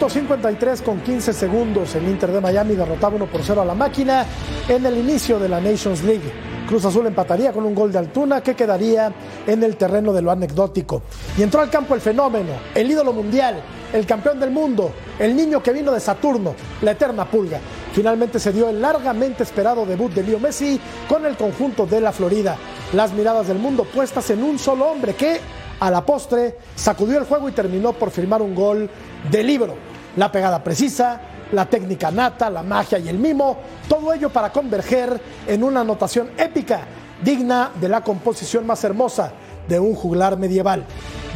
Minuto 53 con 15 segundos. El Inter de Miami derrotaba 1 por 0 a la máquina en el inicio de la Nations League. Cruz Azul empataría con un gol de Altuna que quedaría en el terreno de lo anecdótico. Y entró al campo el fenómeno, el ídolo mundial, el campeón del mundo, el niño que vino de Saturno, la eterna pulga. Finalmente se dio el largamente esperado debut de Leo Messi con el conjunto de la Florida. Las miradas del mundo puestas en un solo hombre que, a la postre, sacudió el juego y terminó por firmar un gol de libro. La pegada precisa, la técnica nata, la magia y el mimo, todo ello para converger en una anotación épica, digna de la composición más hermosa de un juglar medieval.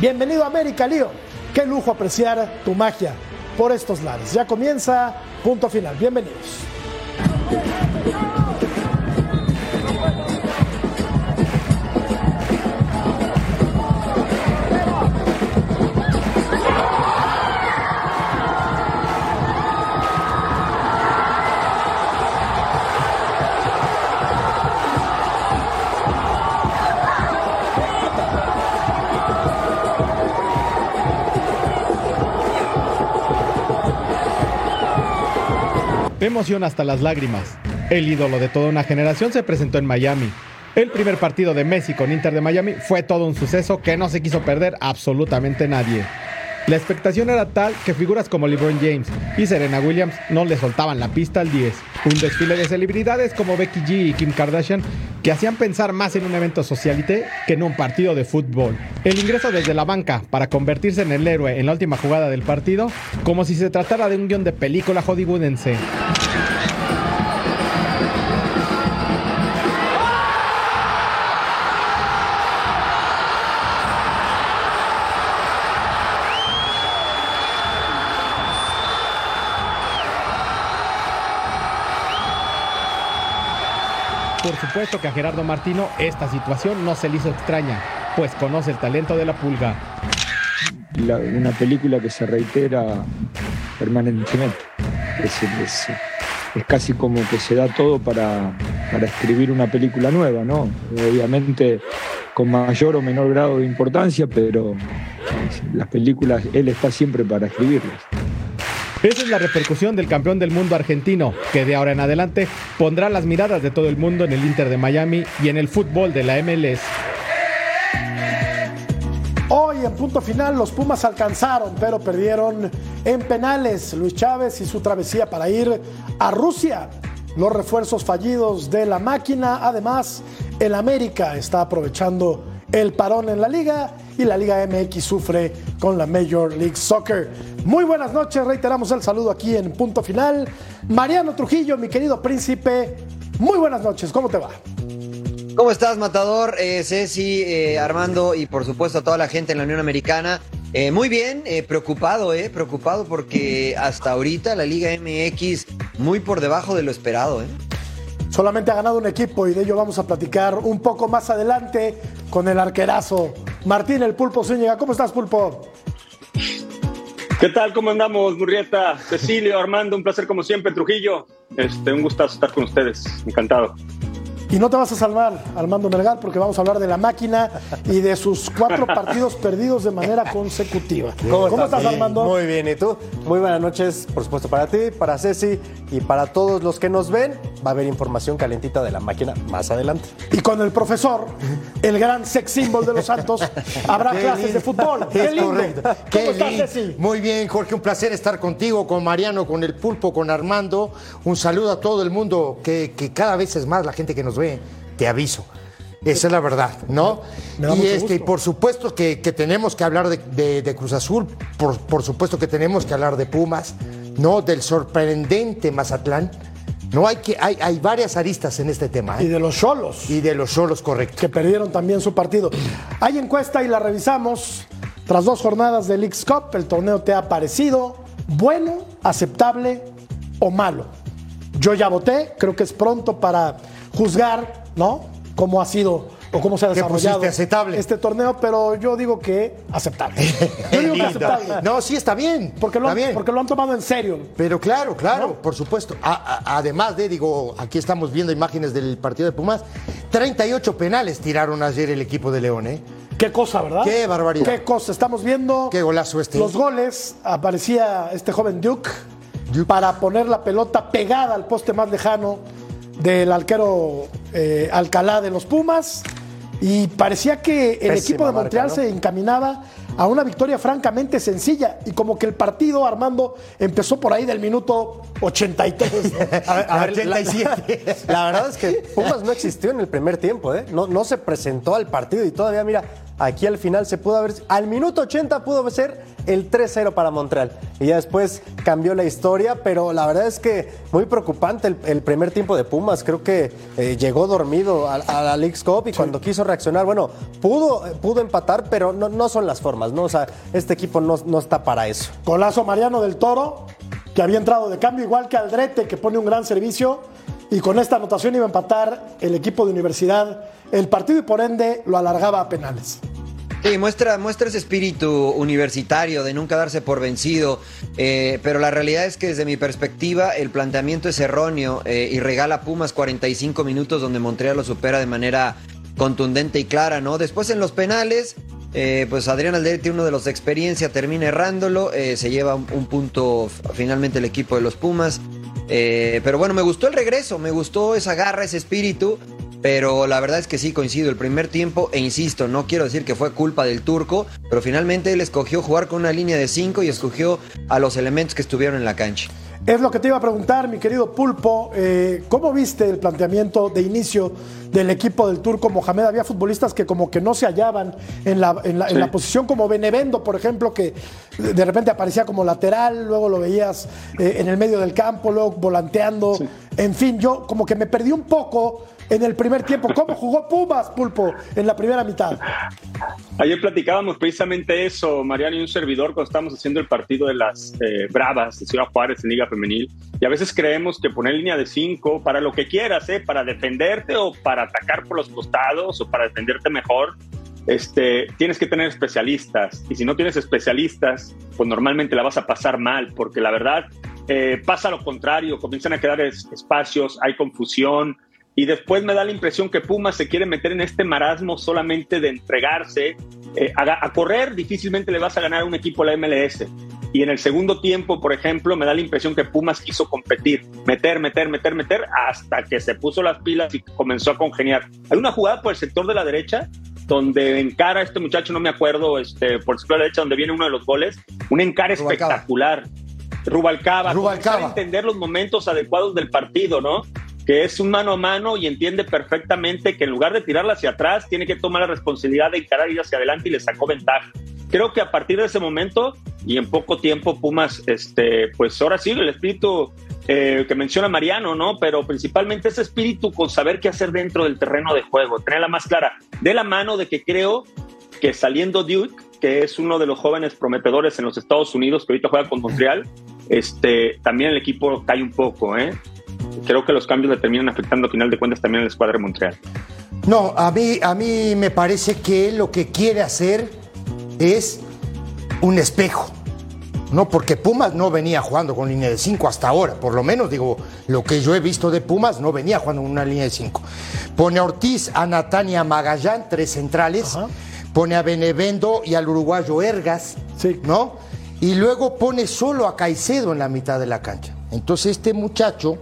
Bienvenido a América, Lío. Qué lujo apreciar tu magia por estos lares. Ya comienza punto final. Bienvenidos. Emoción hasta las lágrimas. El ídolo de toda una generación se presentó en Miami. El primer partido de Messi con Inter de Miami fue todo un suceso que no se quiso perder absolutamente nadie. La expectación era tal que figuras como LeBron James y Serena Williams no le soltaban la pista al 10. Un desfile de celebridades como Becky G y Kim Kardashian que hacían pensar más en un evento socialité que en un partido de fútbol. El ingreso desde la banca para convertirse en el héroe en la última jugada del partido, como si se tratara de un guion de película hollywoodense. Supuesto que a Gerardo Martino esta situación no se le hizo extraña, pues conoce el talento de la pulga. una película que se reitera permanentemente. Es, casi como que se da todo para, para, escribir una película nueva, ¿no? Obviamente con mayor o menor grado de importancia, pero las películas, él está siempre para escribirlas. Esa es la repercusión del campeón del mundo argentino, que de ahora en adelante pondrá las miradas de todo el mundo en el Inter de Miami y en el fútbol de la MLS. Hoy en punto final los Pumas alcanzaron, pero perdieron en penales. Luis Chávez y su travesía para ir a Rusia. Los refuerzos fallidos de la máquina. Además, el América está aprovechando el parón en la liga y la Liga MX sufre con la Major League Soccer. Muy buenas noches, reiteramos el saludo aquí en punto final. Mariano Trujillo, mi querido príncipe, muy buenas noches, ¿cómo te va? ¿Cómo estás, Matador? Eh, Ceci, eh, Armando y por supuesto a toda la gente en la Unión Americana. Eh, muy bien, eh, preocupado, eh, preocupado porque hasta ahorita la Liga MX muy por debajo de lo esperado, ¿eh? Solamente ha ganado un equipo y de ello vamos a platicar un poco más adelante con el arquerazo Martín el Pulpo Zúñiga. ¿Cómo estás, Pulpo? ¿Qué tal? ¿Cómo andamos, Murrieta? Cecilio, Armando, un placer como siempre, Trujillo. Este, un gustazo estar con ustedes. Encantado. Y no te vas a salvar, Armando Melgar, porque vamos a hablar de la máquina y de sus cuatro partidos perdidos de manera consecutiva. ¿Cómo, estás, Armando? Muy bien, ¿y tú? Muy buenas noches, por supuesto, para ti, para Ceci y para todos los que nos ven. Va a haber información calentita de la máquina más adelante. Y con el profesor, el gran sex symbol de los Santos, habrá clases de fútbol. ¡Qué lindo! ¿Cómo estás, Ceci? Muy bien, Jorge, un placer estar contigo, con Mariano, con el Pulpo, con Armando. Un saludo a todo el mundo, que, que cada vez es más la gente que nos te aviso. Esa es la verdad, ¿no? y este, por supuesto que, tenemos que hablar de, Cruz Azul, por, supuesto que tenemos que hablar de Pumas, ¿no? Del sorprendente Mazatlán. No hay que hay, hay varias aristas en este tema. ¿eh? Y de los solos. Y de los solos, correcto. Que perdieron también su partido. Hay encuesta y la revisamos. Tras dos jornadas del Leagues Cup, el torneo te ha parecido bueno, aceptable o malo. Yo ya voté, creo que es pronto para juzgar, ¿no? Cómo ha sido o cómo se ha desarrollado este torneo, pero yo digo que aceptable. Yo digo que aceptable. No, sí está bien. Porque lo, han, bien. Porque lo han tomado en serio. Pero claro, claro, por supuesto. además de, digo, aquí estamos viendo imágenes del partido de Pumas, 38 penales tiraron ayer el equipo de León, ¿eh? Qué cosa, ¿verdad? Qué barbaridad. Qué cosa. Estamos viendo. Qué golazo este. Los goles. Aparecía este joven Duke, para poner la pelota pegada al poste más lejano del arquero eh, Alcalá de los Pumas. Y parecía que el Pésima equipo de marca, Montreal ¿no? se encaminaba a una victoria francamente sencilla. Y como que el partido, Armando, empezó por ahí del minuto 83. A ver, a ver, 87. La, la verdad es que Pumas no existió en el primer tiempo, ¿eh? No, no se presentó al partido y todavía, mira, aquí al final se pudo haber. Al minuto 80 pudo ser el 3-0 para Montreal. Y ya después cambió la historia, pero la verdad es que muy preocupante el, el primer tiempo de Pumas. Creo que eh, llegó dormido a, a la League's Cup y cuando quiso reaccionar, bueno, pudo, pudo empatar, pero no, no son las formas, ¿no? O sea, este equipo no, no está para eso. Golazo Mariano del Toro, que había entrado de cambio, igual que Aldrete, que pone un gran servicio. Y con esta anotación iba a empatar el equipo de universidad el partido y por ende lo alargaba a penales. Sí, muestra, muestra ese espíritu universitario de nunca darse por vencido, eh, pero la realidad es que desde mi perspectiva el planteamiento es erróneo eh, y regala a Pumas 45 minutos donde Montreal lo supera de manera contundente y clara, ¿no? Después en los penales, eh, pues Adrián Alderete, uno de los de experiencia, termina errándolo, se lleva un, un punto finalmente el equipo de los Pumas. Eh, pero bueno, me gustó el regreso, me gustó esa garra, ese espíritu. Pero la verdad es que sí coincido, el primer tiempo, e insisto, no quiero decir que fue culpa del turco, pero finalmente él escogió jugar con una línea de cinco y escogió a los elementos que estuvieron en la cancha. Es lo que te iba a preguntar, mi querido Pulpo. eh, ¿Cómo viste el planteamiento de inicio del equipo del turco Mohamed? Había futbolistas que como que no se hallaban en la, en la, en Sí. la posición, como Benevendo, por ejemplo, que de repente aparecía como lateral, luego lo veías eh, en el medio del campo, luego volanteando. En fin, yo como que me perdí un poco en el primer tiempo. ¿Cómo jugó Pumas, Pulpo, en la primera mitad? Ayer platicábamos precisamente eso, Mariano y un servidor, cuando estábamos haciendo el partido de las eh, Bravas de Ciudad Juárez en Liga Femenil. Y a veces creemos que poner línea de cinco para lo que quieras, ¿eh? para defenderte o para atacar por los costados o para defenderte mejor, este, tienes que tener especialistas. Y si no tienes especialistas, pues normalmente la vas a pasar mal, porque la verdad eh, pasa lo contrario, comienzan a quedar es- espacios, hay confusión. Y después me da la impresión que Pumas se quiere meter en este marasmo solamente de entregarse. eh, a, a correr difícilmente le vas a ganar a un equipo de la MLS. Y en el segundo tiempo, por ejemplo, me da la impresión que Pumas quiso competir, meter, meter, meter, meter, hasta que se puso las pilas y comenzó a congeniar. Hay una jugada por el sector de la derecha donde encara a este muchacho, no me acuerdo, este, por el sector de la derecha, donde viene uno de los goles, un Rubalcaba. espectacular. Rubalcaba, Rubalcaba. a entender los momentos adecuados del partido, ¿no? Que es un mano a mano y entiende perfectamente que en lugar de tirarla hacia atrás, tiene que tomar la responsabilidad de encarar ir hacia adelante y le sacó ventaja. Creo que a partir de ese momento y en poco tiempo Pumas, este, pues ahora sí, el espíritu eh, que menciona Mariano, ¿no? Pero principalmente ese espíritu con saber qué hacer dentro del terreno de juego, tenerla más clara, de la mano de que creo que saliendo Duke, que es uno de los jóvenes prometedores en los Estados Unidos, que ahorita juega con Montreal, este, también el equipo cae un poco, ¿eh? Creo que los cambios le terminan afectando a final de cuentas también al escuadra de Montreal. No, a mí, a mí me parece que él lo que quiere hacer es un espejo. No, porque Pumas no venía jugando con línea de 5 hasta ahora. Por lo menos, digo, lo que yo he visto de Pumas no venía jugando con una línea de 5. Pone a Ortiz, a Natania Magallán, tres centrales. Ajá. Pone a Benevendo y al uruguayo Ergas. Sí. ¿No? Y luego pone solo a Caicedo en la mitad de la cancha. Entonces, este muchacho,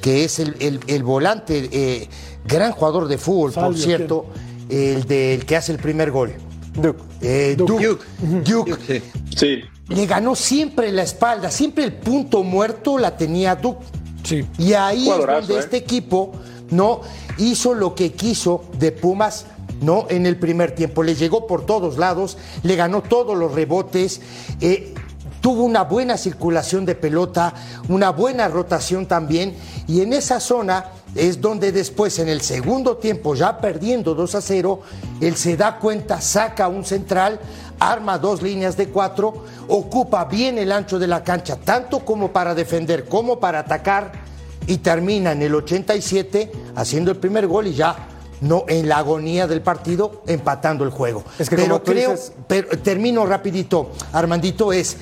que es el, el- el volante, eh, gran jugador de fútbol, por cierto, el del que hace el primer gol. Duke. Eh, Duke. Duke. Duke. Sí. Sí, Le ganó siempre la espalda, siempre el punto muerto la tenía Duke. Sí. Y ahí es donde ¿eh? este equipo no hizo lo que quiso de Pumas. No, en el primer tiempo le llegó por todos lados, le ganó todos los rebotes, eh, tuvo una buena circulación de pelota, una buena rotación también, y en esa zona es donde después en el segundo tiempo, ya perdiendo 2 a 0, él se da cuenta, saca un central, arma dos líneas de cuatro, ocupa bien el ancho de la cancha, tanto como para defender como para atacar, y termina en el 87 haciendo el primer gol y ya no en la agonía del partido empatando el juego. Es que pero creo, dices- pero termino rapidito, Armandito, es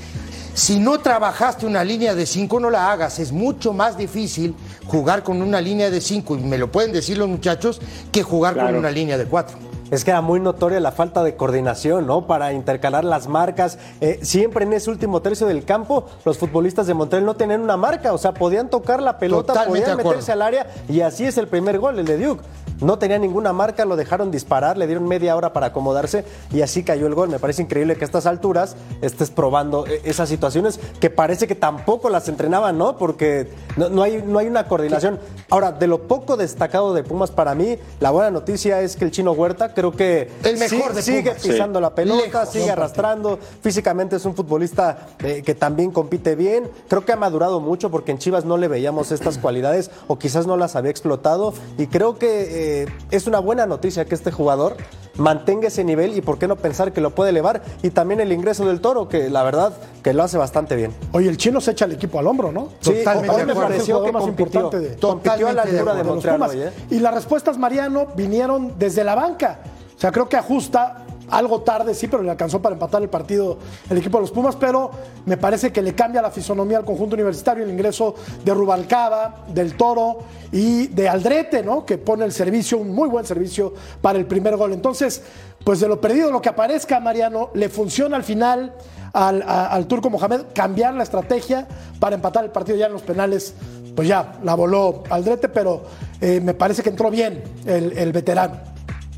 si no trabajaste una línea de cinco, no la hagas. Es mucho más difícil jugar con una línea de cinco, y me lo pueden decir los muchachos, que jugar con una línea de cuatro. es que era muy notoria la falta de coordinación, ¿no? Para intercalar las marcas. Eh, siempre en ese último tercio del campo, los futbolistas de Montreal no tenían una marca, o sea, podían tocar la pelota, Totalmente podían meterse al área y así es el primer gol, el de Duke. No tenía ninguna marca, lo dejaron disparar, le dieron media hora para acomodarse y así cayó el gol. Me parece increíble que a estas alturas estés probando eh, esas situaciones que parece que tampoco las entrenaban, ¿no? Porque no hay, no hay una coordinación. Ahora, de lo poco destacado de Pumas para mí, la buena noticia es que el chino Huerta creo que El mejor de sigue pisando la pelota, Lejos, sigue no, arrastrando. Físicamente es un futbolista eh, que también compite bien. Creo que ha madurado mucho porque en Chivas no le veíamos estas cualidades o quizás no las había explotado. Y creo que eh, es una buena noticia que este jugador mantenga ese nivel y por qué no pensar que lo puede elevar. Y también el ingreso del toro, que la verdad que lo hace bastante bien. Oye, el chino se echa el equipo al hombro, ¿no? Sí, Totalmente hoy me pareció que jugador más compitió, importante de, compitió a la de altura de, de los Montreal Pumas. hoy, ¿eh? Y las respuestas, Mariano, vinieron desde la banca. O sea, creo que ajusta algo tarde, sí, pero le alcanzó para empatar el partido el equipo de los Pumas, pero me parece que le cambia la fisonomía al conjunto universitario el ingreso de Rubalcaba, del Toro y de Aldrete, ¿no? Que pone el servicio, un muy buen servicio para el primer gol. Entonces, pues de lo perdido, lo que aparezca, Mariano, le funciona al final al, al turco Mohamed cambiar la estrategia para empatar el partido ya en los penales. Pues ya, la voló Aldrete, pero eh, me parece que entró bien el, el veterano.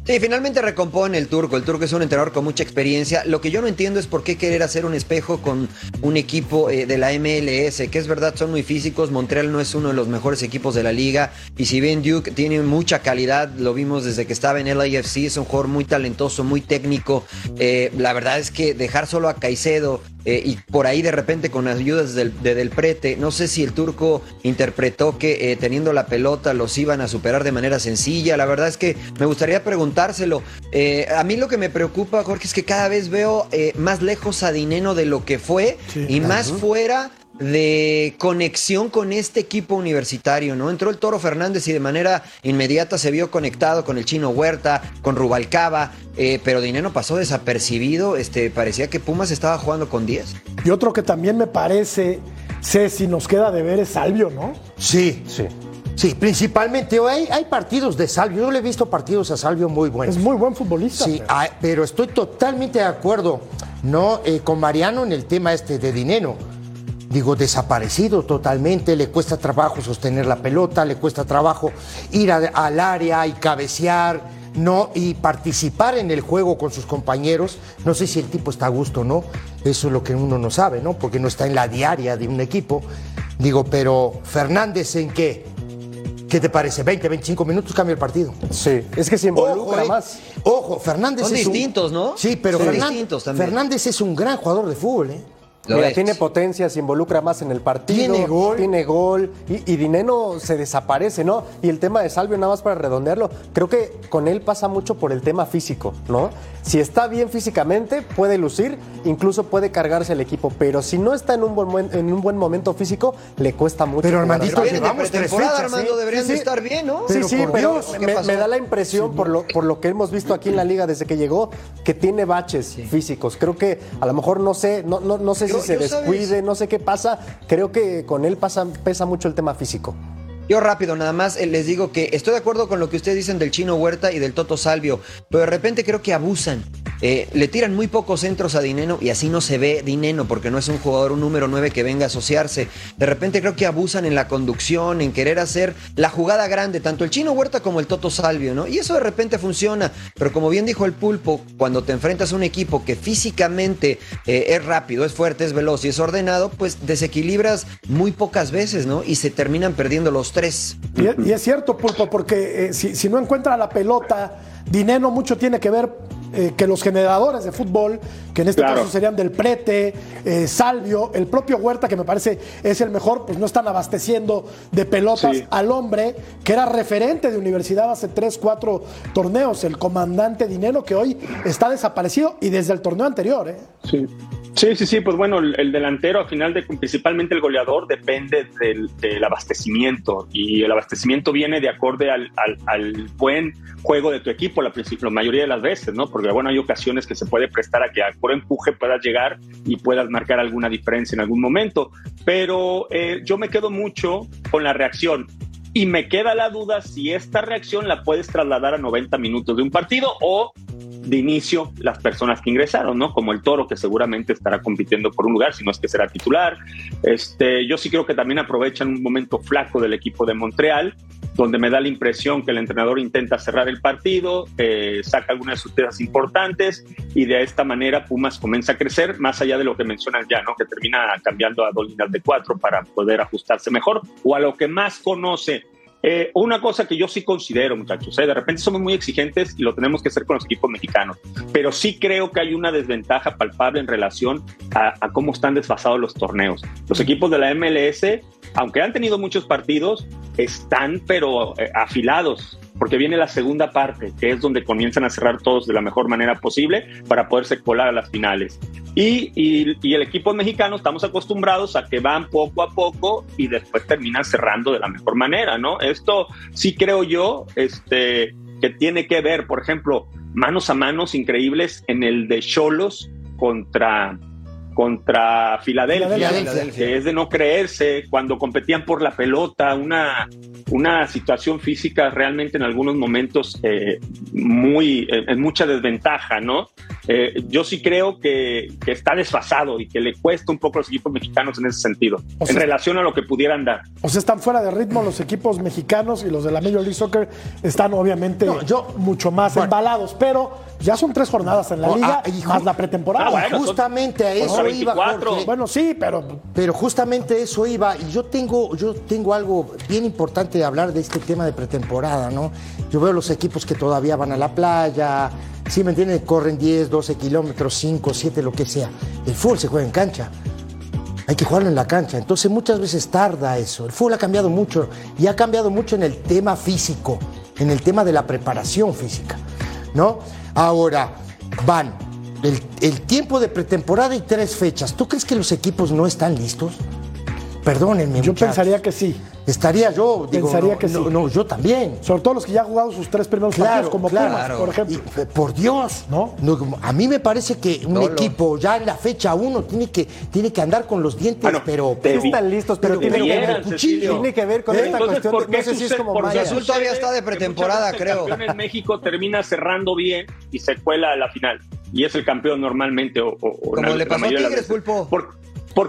Sí, finalmente recompone el turco. El turco es un entrenador con mucha experiencia. Lo que yo no entiendo es por qué querer hacer un espejo con un equipo eh, de la MLS, que es verdad, son muy físicos. Montreal no es uno de los mejores equipos de la liga. Y si bien Duke tiene mucha calidad, lo vimos desde que estaba en LAFC, es un jugador muy talentoso, muy técnico. Eh, la verdad es que dejar solo a Caicedo eh, y por ahí de repente con ayudas del, de Del Prete, no sé si el turco interpretó que eh, teniendo la pelota los iban a superar de manera sencilla. La verdad es que me gustaría preguntárselo. Eh, a mí lo que me preocupa, Jorge, es que cada vez veo más lejos a Dineno de lo que fue Sí, y más fuera de conexión con este equipo universitario, ¿no? Entró el Toro Fernández y de manera inmediata se vio conectado con el Chino Huerta, con Rubalcaba, eh, pero Dineno pasó desapercibido, este, parecía que Pumas estaba jugando con 10. Y otro que también me parece, sé si nos queda de ver es Salvio, ¿no? Sí, Sí. sí, principalmente hay, hay partidos de Salvio. Yo le he visto partidos a Salvio muy buenos. Es muy buen futbolista. Sí, pero- ah, pero estoy totalmente de acuerdo no eh, con Mariano en el tema este de dinero. Digo, desaparecido totalmente, le cuesta trabajo sostener la pelota, le cuesta trabajo ir a- al área y cabecear, no y participar en el juego con sus compañeros. No sé si el tipo está a gusto o no, eso es lo que uno no sabe, ¿no? Porque no está en la diaria de un equipo. Digo, pero Fernández en qué? ¿Qué te parece? 20, 25 minutos cambia el partido. Sí, es que se involucra Ojo, eh, más. Ojo, Fernández Son es un- distintos, ¿no? Sí, pero distintos también. Fernández es un gran jugador de fútbol, ¿eh? Lo Mira, es. tiene potencia, se involucra más en el partido. Tiene gol. Tiene gol. Y, y Dineno se desaparece, ¿no? Y el tema de Salvio, nada más para redondearlo, creo que con él pasa mucho por el tema físico, ¿no? Si está bien físicamente, puede lucir, incluso puede cargarse el equipo. Pero si no está en un buen, en un buen momento físico, le cuesta mucho. Pero, Armandito, llevamos tres fechas, Armando, ¿eh? deberían Sí, sí. estar bien, ¿no? Sí, Pero sí, pero ¿qué me, me da la impresión, por, lo, por lo que hemos visto aquí en la liga desde que llegó, que tiene baches físicos. Creo que a lo mejor no sé, no, no, no sé Yo- si se descuide, no sé qué pasa. Creo que con él pasa, pesa mucho el tema físico. Yo rápido, nada más eh, les digo que estoy de acuerdo con lo que ustedes dicen del Chino Huerta y del Toto Salvio, pero de repente creo que abusan. Eh, le tiran muy pocos centros a Dineno y así no se ve Dineno porque no es un jugador, un número 9 que venga a asociarse. De repente creo que abusan en la conducción, en querer hacer la jugada grande, tanto el Chino Huerta como el Toto Salvio, ¿no? Y eso de repente funciona, pero como bien dijo el Pulpo, cuando te enfrentas a un equipo que físicamente eh, es rápido, es fuerte, es veloz y es ordenado, pues desequilibras muy pocas veces, ¿no? Y se terminan perdiendo los tres. Y, es- cierto, Pulpo, porque eh, si, si no encuentra la pelota, Dineno mucho tiene que ver eh, que los generadores de fútbol, que en este Claro. caso serían del Prete, eh, Salvio, el propio Huerta, que me parece es el mejor, pues no están abasteciendo de pelotas Sí. al hombre que era referente de universidad hace tres, cuatro torneos, el comandante Dineno, que hoy está desaparecido y desde el torneo anterior. ¿eh? Sí. Sí, sí, sí, pues bueno, el, el delantero, al final, de, principalmente el goleador, depende del, del abastecimiento y el abastecimiento viene de acorde al, al- al buen juego de tu equipo la, la mayoría de las veces, ¿no? Porque, bueno, hay ocasiones que se puede prestar a que a puro empuje puedas llegar y puedas marcar alguna diferencia en algún momento, pero eh, yo me quedo mucho con la reacción. Y me queda la duda si esta reacción la puedes trasladar a 90 minutos de un partido o de inicio las personas que ingresaron, ¿no? Como el Toro, que seguramente estará compitiendo por un lugar, si no es que será titular. Este, yo sí creo que también aprovechan un momento flaco del equipo de Montreal, donde me da la impresión que el entrenador intenta cerrar el partido, eh, saca algunas sorpresas importantes y de esta manera Pumas comienza a crecer, más allá de lo que mencionan ya, ¿no? Que termina cambiando a dos líneas de cuatro para poder ajustarse mejor o a lo que más conoce eh, una cosa que yo sí considero, muchachos, ¿eh? de repente somos muy exigentes y lo tenemos que hacer con los equipos mexicanos, pero sí creo que hay una desventaja palpable en relación a, cómo están desfasados los torneos. Los equipos de la MLS, aunque han tenido muchos partidos, están pero eh, afilados porque viene la segunda parte, que es donde comienzan a cerrar todos de la mejor manera posible para poderse colar a las finales. Y, y, el equipo mexicano estamos acostumbrados a que van poco a poco y después terminan cerrando de la mejor manera, ¿no? Esto sí creo yo este, que tiene que ver, por ejemplo, manos a manos increíbles en el de Cholos contra contra Filadelfia, que es de no creerse, cuando competían por la pelota, una, una situación física realmente en algunos momentos eh, muy, en mucha desventaja, ¿no? Eh, yo sí creo que, que, está desfasado y que le cuesta un poco a los equipos mexicanos en ese sentido, en relación a lo que pudieran dar. O sea, están fuera de ritmo los equipos mexicanos y los de la Major League Soccer están obviamente yo, mucho más embalados, pero ya son tres jornadas en la liga, ah, más la pretemporada. Ah, justamente a eso iba, Bueno, sí, pero... Pero justamente eso iba, y yo tengo, yo tengo algo bien importante de hablar de este tema de pretemporada, ¿no? Yo veo los equipos que todavía van a la playa, ¿sí me entienden? Corren 10, 12 kilómetros, 5, 7, lo que sea. El fútbol se juega en cancha. Hay que jugarlo en la cancha. Entonces muchas veces tarda eso. El fútbol ha cambiado mucho y ha cambiado mucho en el tema físico, en el tema de la preparación física, ¿no? Ahora, van el, tiempo de pretemporada y tres fechas. ¿Tú crees que los equipos no están listos? Perdónenme. Yo pensaría que sí. Estaría yo, digo, Pensaría que sí. no, yo también. Sobre todo los que ya han jugado sus tres primeros partidos como claro. por ejemplo. Eh, por Dios, ¿no? A mí me parece que un equipo ya en la fecha uno tiene que, tiene que andar con los dientes, pero, están listos, pero, tiene, que ver, tiene que ver con ¿Eh? esta cuestión. ¿por qué no sé si es como Porque Azul todavía está de pretemporada, creo. El campeón en México termina cerrando bien y se cuela a la final. Y es el campeón normalmente. O, como le pasó a Tigres, Pulpo. ¿Por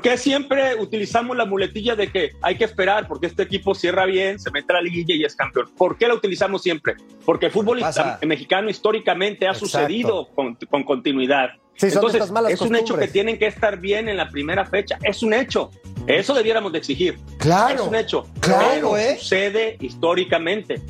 qué siempre utilizamos la muletilla de que hay que esperar porque este equipo cierra bien, se mete a la liguilla y es campeón? ¿Por qué la utilizamos siempre? Porque el fútbol mexicano históricamente ha sucedido con, continuidad. Entonces, es un hecho que tienen que estar bien en la primera fecha. Es un hecho. Eso debiéramos de exigir. Claro. Es un hecho. Claro, ¿eh? sucede históricamente.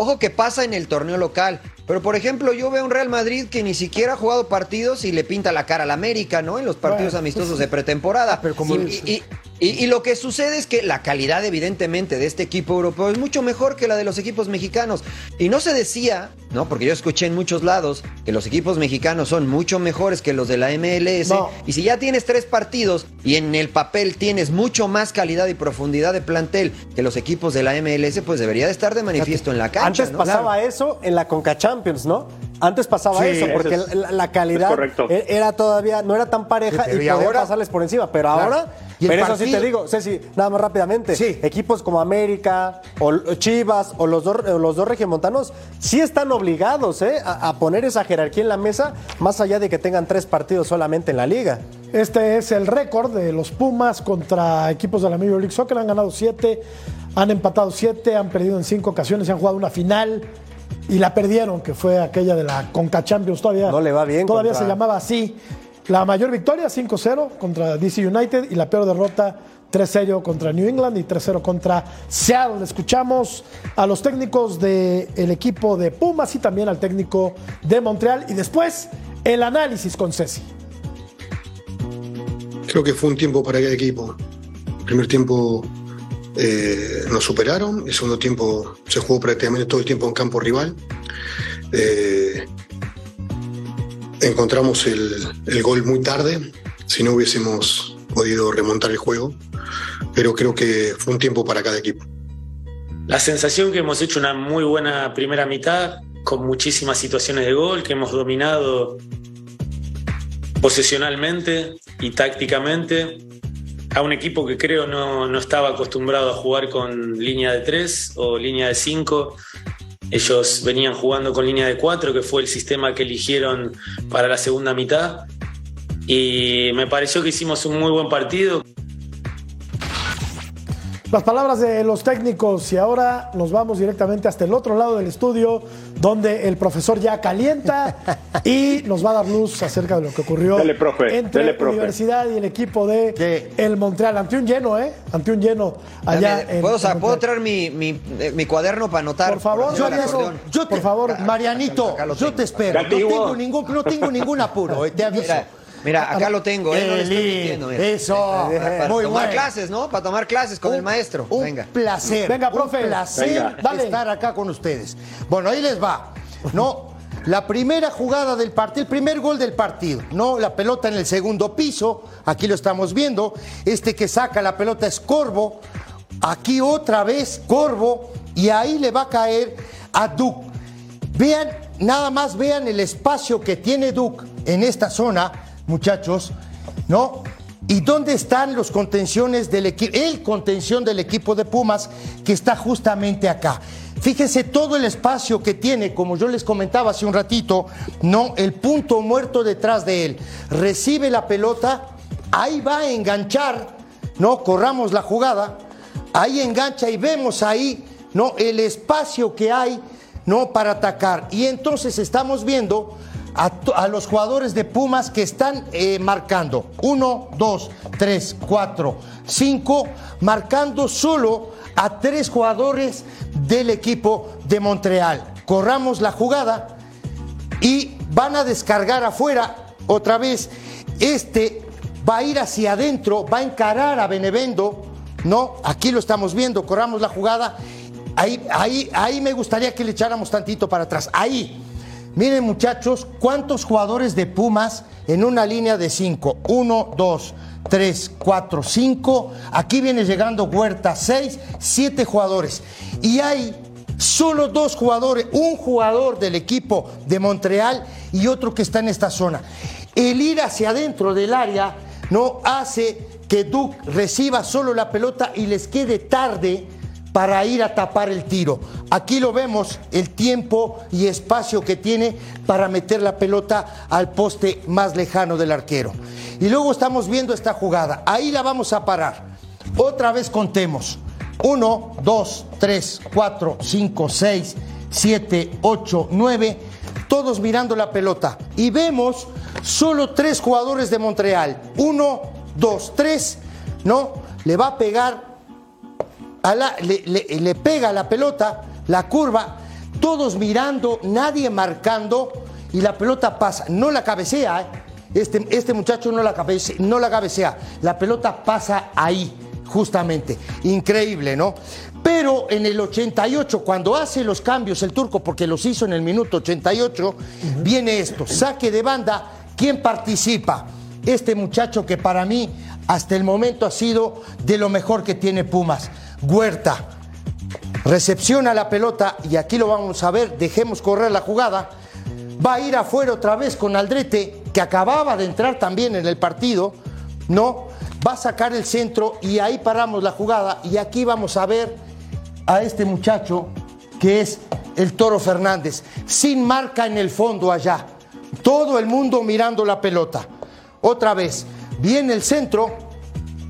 Ojo que pasa en el torneo local. Pero por ejemplo, yo veo un Real Madrid que ni siquiera ha jugado partidos y le pinta la cara al América, ¿no? En los partidos amistosos de pretemporada. Pero como y, y, lo que sucede es que la calidad, evidentemente, de este equipo europeo es mucho mejor que la de los equipos mexicanos. Y no se decía, ¿no? Porque yo escuché en muchos lados que los equipos mexicanos son mucho mejores que los de la MLS. Y si ya tienes tres partidos y en el papel tienes mucho más calidad y profundidad de plantel que los equipos de la MLS, pues debería de estar de manifiesto en la cancha. Antes pasaba eso en la Conca Champions, ¿no? Antes pasaba eso, porque la, calidad e-, era todavía, no era tan pareja y, podía ahora, pasarles por encima. Pero ahora, pero eso sí te digo, Ceci, nada más rápidamente. Sí. Equipos como América, o Chivas, o los dos, los dos regiomontanos, sí están obligados ¿eh? a, poner esa jerarquía en la mesa, más allá de que tengan tres partidos solamente en la liga. Este es el récord de los Pumas contra equipos de la Major League Soccer. Han ganado siete, han empatado siete, han perdido en cinco ocasiones, han jugado una final y la perdieron, que fue aquella de la Conca Champions todavía. No le va bien. Todavía se llamaba así. La mayor victoria 5-0 contra DC United y la peor derrota 3-0 contra New England y 3-0 contra Seattle. Escuchamos a los técnicos del equipo de Pumas y también al técnico de Montreal y después el análisis con Ceci. Creo que fue un tiempo para cada equipo. El primer tiempo eh, nos superaron. El segundo tiempo se jugó prácticamente todo el tiempo en campo rival. Eh, encontramos el, gol muy tarde, si no hubiésemos podido remontar el juego, pero creo que fue un tiempo para cada equipo. La sensación que hemos hecho una muy buena primera mitad, con muchísimas situaciones de gol, que hemos dominado posesionalmente y tácticamente, a un equipo que creo no, no estaba acostumbrado a jugar con línea de 3 o línea de 5. Ellos venían jugando con línea de 4, que fue el sistema que eligieron para la segunda mitad. Y me pareció que hicimos un muy buen partido. Las palabras de los técnicos y ahora nos vamos directamente hasta el otro lado del estudio donde el profesor ya calienta y nos va a dar luz acerca de lo que ocurrió Dele, profe, entre dele, la universidad y el equipo de el Montreal. Ante un lleno, ¿eh? Ante un lleno allá Dame, en ¿Puedo, sa- en ¿puedo Montreal. traer mi, mi, eh, mi cuaderno para anotar? Por favor, yo te, Por favor. Marianito, Acá yo te espero. No tengo ningún, no tengo ningún apuro, eh, te aviso. Mira, mira, acá lo tengo, ¿eh? No le estoy mintiendo, mira. eso, Para muy tomar bueno. clases, ¿no? Para tomar clases con el maestro. Un Venga. placer. Venga, profe. Un placer Venga. Dale. estar acá con ustedes. Bueno, ahí les va. No, la primera jugada del partido, el primer gol del partido. No, la pelota en el segundo piso. Aquí lo estamos viendo. Este que saca la pelota es Corvo. Aquí otra vez Corvo. Y ahí le va a caer a Duke. Vean, nada más vean el espacio que tiene Duke en esta zona, muchachos, ¿no? ¿Y dónde están los contenciones del equipo? El contención del equipo de Pumas que está justamente acá. Fíjense todo el espacio que tiene, como yo les comentaba hace un ratito, no, el punto muerto detrás de él. Recibe la pelota, ahí va a enganchar, no, corramos la jugada, ahí engancha y vemos ahí, no, el espacio que hay, no, para atacar. Y entonces estamos viendo a, los jugadores de Pumas que están eh, marcando. Uno, dos, tres, cuatro, cinco, marcando solo a tres jugadores del equipo de Montreal. Corramos la jugada y van a descargar afuera otra vez. Este va a ir hacia adentro, va a encarar a Benevendo, ¿no? Aquí lo estamos viendo, corramos la jugada. Ahí, ahí, ahí me gustaría que le echáramos tantito para atrás. Ahí. Miren muchachos, cuántos jugadores de Pumas en una línea de cinco. Uno, dos, tres, cuatro, cinco. Aquí viene llegando Huerta, seis, siete jugadores. Y hay solo dos jugadores, un jugador del equipo de Montreal y otro que está en esta zona. El ir hacia adentro del área no hace que Duke reciba solo la pelota y les quede tarde para ir a tapar el tiro. Aquí lo vemos, el tiempo y espacio que tiene para meter la pelota al poste más lejano del arquero. Y luego estamos viendo esta jugada. Ahí la vamos a parar. Otra vez contemos. 1, 2, 3, 4, 5, 6, 7, 8, 9. Todos mirando la pelota. Y vemos solo tres jugadores de Montreal. 1, 2, 3. ¿No? Le va a pegar a la- le, le- le pega la pelota, la curva, todos mirando, nadie marcando y la pelota pasa, no la cabecea, ¿eh? este, este muchacho no la, cabece- no la cabecea, la pelota pasa ahí, justamente, increíble, ¿no? Pero en el 88, cuando hace los cambios el turco, porque los hizo en el minuto 88, viene esto, saque de banda, ¿quién participa? Este muchacho que para mí hasta el momento ha sido de lo mejor que tiene Pumas. Huerta recepciona la pelota y aquí lo vamos a ver, dejemos correr la jugada. Va a ir afuera otra vez con Aldrete, que acababa de entrar también en el partido, ¿no? Va a sacar el centro y ahí paramos la jugada y aquí vamos a ver a este muchacho que es el Toro Fernández, sin marca en el fondo allá. Todo el mundo mirando la pelota. Otra vez, viene el centro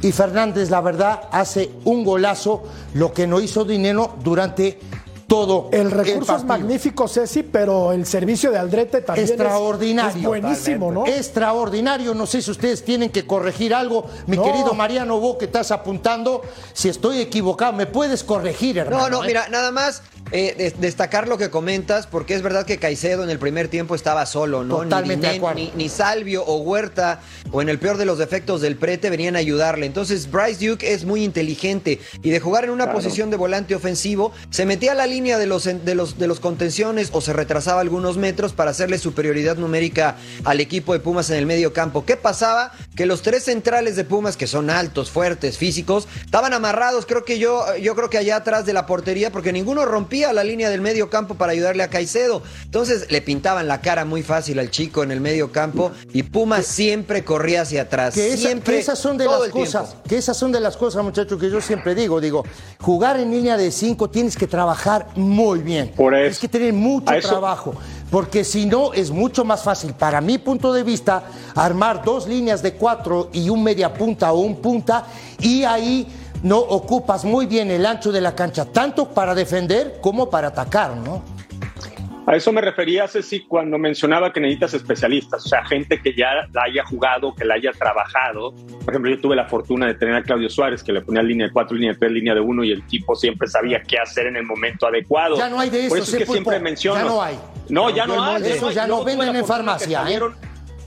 y Fernández, la verdad, hace un golazo, lo que no hizo Dinero durante todo El recurso es partido. magnífico, Ceci, pero el servicio de Aldrete también es- Extraordinario. Es, buenísimo, ¿no? Extraordinario. No sé si ustedes tienen que corregir algo. Mi No. querido Mariano, vos que estás apuntando, si estoy equivocado, me puedes corregir, hermano. No, no, ¿eh? mira, nada más eh, des- destacar lo que comentas, porque es verdad que Caicedo en el primer tiempo estaba solo, ¿no? Totalmente ni, de acuerdo. Ni, ni Salvio o Huerta, o en el peor de los defectos del prete, venían a ayudarle. Entonces, Bryce Duke es muy inteligente y de jugar en una posición de volante ofensivo, se metía a la línea de los, de, los, de los contenciones o se retrasaba algunos metros para hacerle superioridad numérica al equipo de Pumas en el medio campo. ¿Qué pasaba? Que los tres centrales de Pumas, que son altos, fuertes, físicos, estaban amarrados, creo que yo, yo creo que allá atrás de la portería, porque ninguno rompía rompía la línea del medio campo para ayudarle a Caicedo. Entonces le pintaban la cara muy fácil al chico en el medio campo y Pumas siempre corría hacia atrás. Que, esa- siempre, que esas son de las cosas, tiempo. que esas son de las cosas, muchachos, que yo siempre digo, digo, jugar en línea de cinco tienes que trabajar muy bien. Por eso. Tienes que tener mucho eso- trabajo, porque si no es mucho más fácil, para mi punto de vista, armar dos líneas de cuatro y un media punta o un punta y ahí no ocupas muy bien el ancho de la cancha, tanto para defender como para atacar, ¿no? A eso me refería, Ceci, cuando mencionaba que necesitas especialistas, o sea, gente que ya la haya jugado, que la haya trabajado. Por ejemplo, yo tuve la fortuna de tener a Claudio Suárez, que le ponía línea de cuatro, línea de tres, línea de uno, y el tipo siempre sabía qué hacer en el momento adecuado. Ya no hay de eso, Por eso es que Pulpo. siempre menciono. Ya no hay. No, ya no, No, hay. eso ya no venden en farmacia, ¿eh?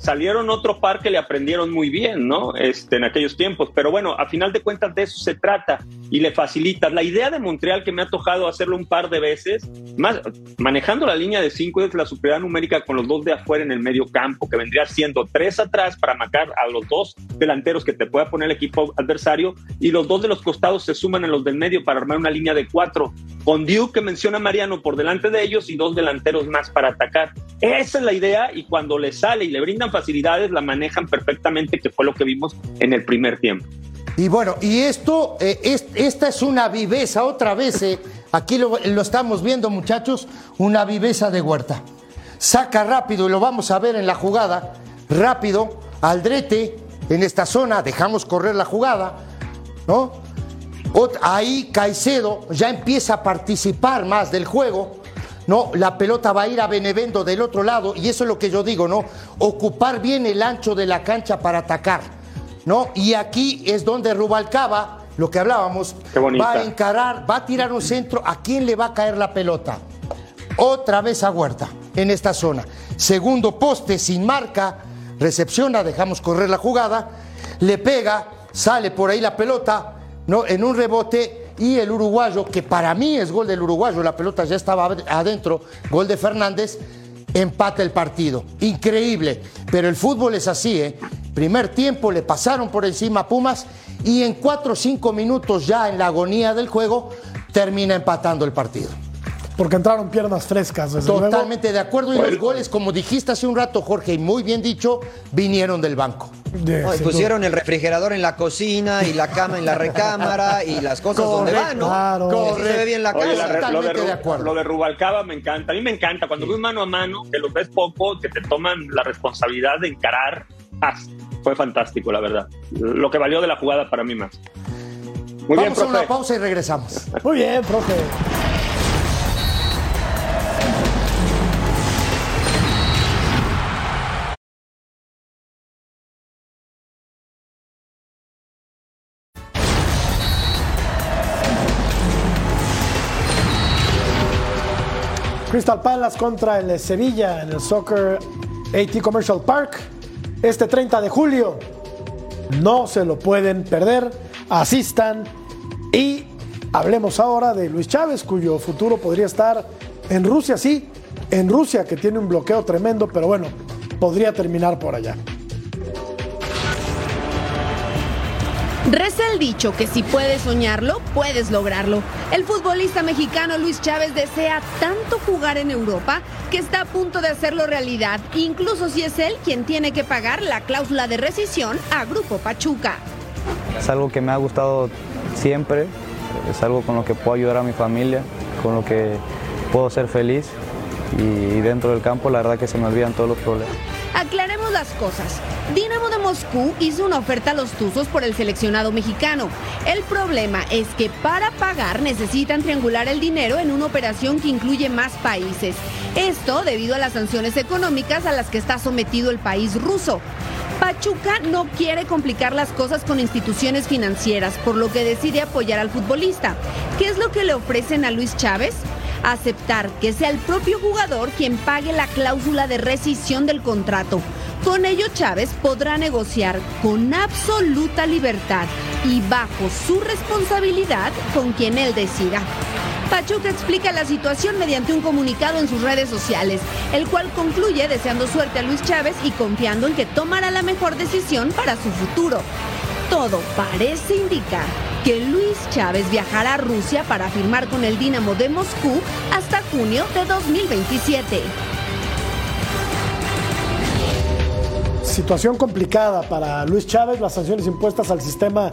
Salieron, otro par que le aprendieron muy bien, ¿no? Este, en aquellos tiempos. Pero bueno, a final de cuentas de eso se trata y le facilitas. La idea de Montreal, que me ha tocado hacerlo un par de veces, más manejando la línea de cinco, es la superioridad numérica con los dos de afuera en el medio campo, que vendría siendo tres atrás para marcar a los dos delanteros que te pueda poner el equipo adversario y los dos de los costados se suman a los del medio para armar una línea de cuatro. Con Duke, que menciona Mariano, por delante de ellos y dos delanteros más para atacar. Esa es la idea y cuando le sale y le brindan facilidades, la manejan perfectamente, que fue lo que vimos en el primer tiempo. Y bueno, y esto, eh, es- esta es una viveza, otra vez, eh, aquí lo, lo estamos viendo muchachos, una viveza de Huerta. Saca rápido, y lo vamos a ver en la jugada, rápido, Aldrete, en esta zona, dejamos correr la jugada, ¿no? Ahí Caicedo ya empieza a participar más del juego, ¿no? La pelota va a ir a Benevendo del otro lado, y eso es lo que yo digo, ¿no? Ocupar bien el ancho de la cancha para atacar, ¿no? Y aquí es donde Rubalcaba, lo que hablábamos, va a encarar, va a tirar un centro, ¿a quién le va a caer la pelota? Otra vez a Huerta en esta zona. Segundo poste sin marca, recepciona, dejamos correr la jugada, le pega, sale por ahí la pelota, ¿no? En un rebote y el uruguayo, que para mí es gol del uruguayo, la pelota ya estaba ad- adentro, gol de Fernández, empata el partido. Increíble, pero el fútbol es así, ¿eh? Primer tiempo le pasaron por encima Pumas y en cuatro o cinco minutos ya en la agonía del juego termina empatando el partido. Porque entraron piernas frescas, desde luego. Totalmente de acuerdo. Y los goles, como dijiste hace un rato, Jorge, y muy bien dicho, vinieron del banco. No, y pusieron el refrigerador en la cocina y la cama en la recámara y las cosas donde van, ¿no? Claro. Así se ve bien la Oye, casa. la re- lo, de, de acuerdo. lo de Rubalcaba me encanta. A mí me encanta cuando ves mano a mano, que los ves poco, que te toman la responsabilidad de encarar. ah, fue fantástico, la verdad. Lo que valió de la jugada para mí más. Muy bien, Vamos a una profe. pausa y regresamos. Muy bien, profe. Crystal Palace contra el Sevilla en el Soccer AT Commercial Park este 30 de julio. No se lo pueden perder. Asistan y hablemos ahora de Luis Chávez, cuyo futuro podría estar en Rusia, sí, en Rusia, que tiene un bloqueo tremendo, pero bueno, podría terminar por allá. Reza el dicho que si puedes soñarlo, puedes lograrlo. El futbolista mexicano Luis Chávez desea tanto jugar en Europa que está a punto de hacerlo realidad, incluso si es él quien tiene que pagar la cláusula de rescisión a Grupo Pachuca. Es algo que me ha gustado siempre, es algo con lo que puedo ayudar a mi familia, con lo que puedo ser feliz y dentro del campo la verdad que se me olvidan todos los problemas. Aclaremos las cosas. Dinamo de Moscú hizo una oferta a los Tuzos por el seleccionado mexicano. El problema es que para pagar necesitan triangular el dinero en una operación que incluye más países. Esto debido a las sanciones económicas a las que está sometido el país ruso. Pachuca no quiere complicar las cosas con instituciones financieras, por lo que decide apoyar al futbolista. ¿Qué es lo que le ofrecen a Luis Chávez? Aceptar que sea el propio jugador quien pague la cláusula de rescisión del contrato. Con ello Chávez podrá negociar con absoluta libertad y bajo su responsabilidad con quien él decida. Pachuca explica la situación mediante un comunicado en sus redes sociales, el cual concluye deseando suerte a Luis Chávez y confiando en que tomará la mejor decisión para su futuro. Todo parece indicar que Luis Chávez viajará a Rusia para firmar con el Dinamo de Moscú hasta junio de 2027. Situación complicada para Luis Chávez. Las sanciones impuestas al sistema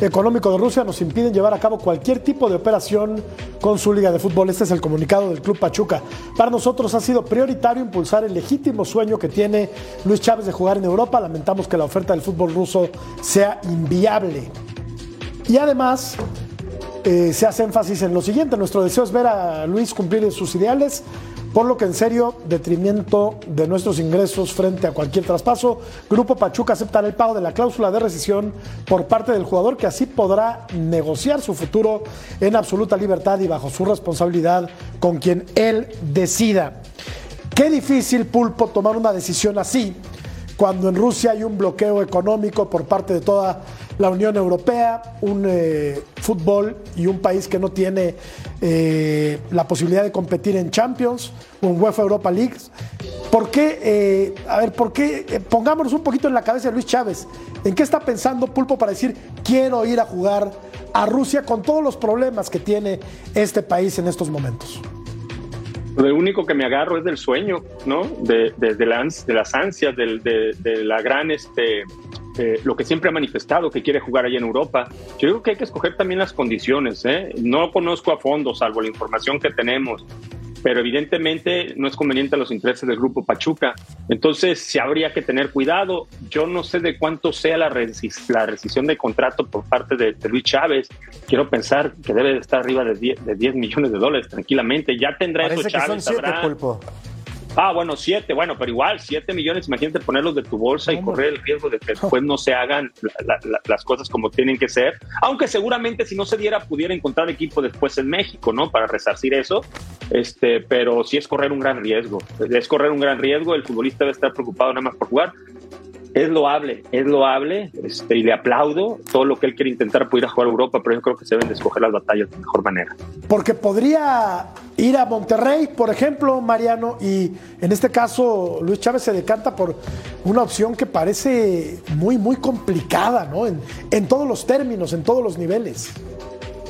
económico de Rusia nos impiden llevar a cabo cualquier tipo de operación con su liga de fútbol. Este es el comunicado del Club Pachuca. Para nosotros ha sido prioritario impulsar el legítimo sueño que tiene Luis Chávez de jugar en Europa. Lamentamos que la oferta del fútbol ruso sea inviable. Y además eh, se hace énfasis en lo siguiente. Nuestro deseo es ver a Luis cumplir sus ideales por lo que en serio detrimento de nuestros ingresos frente a cualquier traspaso, Grupo Pachuca aceptará el pago de la cláusula de rescisión por parte del jugador que así podrá negociar su futuro en absoluta libertad y bajo su responsabilidad con quien él decida. Qué difícil, Pulpo, tomar una decisión así cuando en Rusia hay un bloqueo económico por parte de toda la Unión Europea, un eh, fútbol y un país que no tiene eh, la posibilidad de competir en Champions o en UEFA Europa League. ¿Por qué? Eh, a ver, ¿por qué? pongámonos un poquito en la cabeza de Luis Chávez. ¿En qué está pensando Pulpo para decir quiero ir a jugar a Rusia con todos los problemas que tiene este país en estos momentos? Lo único que me agarro es del sueño, ¿no? De, las, de las ansias, de, de la gran este, eh, lo que siempre ha manifestado, que quiere jugar allá en Europa. Yo creo que hay que escoger también las condiciones. ¿eh? No conozco a fondo, salvo la información que tenemos, pero evidentemente no es conveniente a los intereses del grupo Pachuca. Entonces, sí habría que tener cuidado. Yo no sé de cuánto sea la, la rescisión de contrato por parte de, Luis Chávez. Quiero pensar que debe de estar arriba de 10, de 10 millones de dólares tranquilamente. Ya tendrá eso Chávez. Ah, bueno, siete, bueno, pero igual, siete millones, imagínate ponerlos de tu bolsa y correr el riesgo de que después no se hagan las cosas como tienen que ser, aunque seguramente si no se diera pudiera encontrar equipo después en México, ¿no? Para resarcir eso, este, pero sí es correr un gran riesgo, es correr un gran riesgo, el futbolista debe estar preocupado nada más por jugar, es loable, es loable, este, y le aplaudo todo lo que él quiere intentar por ir a jugar a Europa, pero yo creo que se deben de escoger las batallas de mejor manera. Porque podría ir a Monterrey, por ejemplo, Mariano, y en este caso Luis Chávez se decanta por una opción que parece muy, muy complicada, ¿no? En, en todos los términos, en todos los niveles.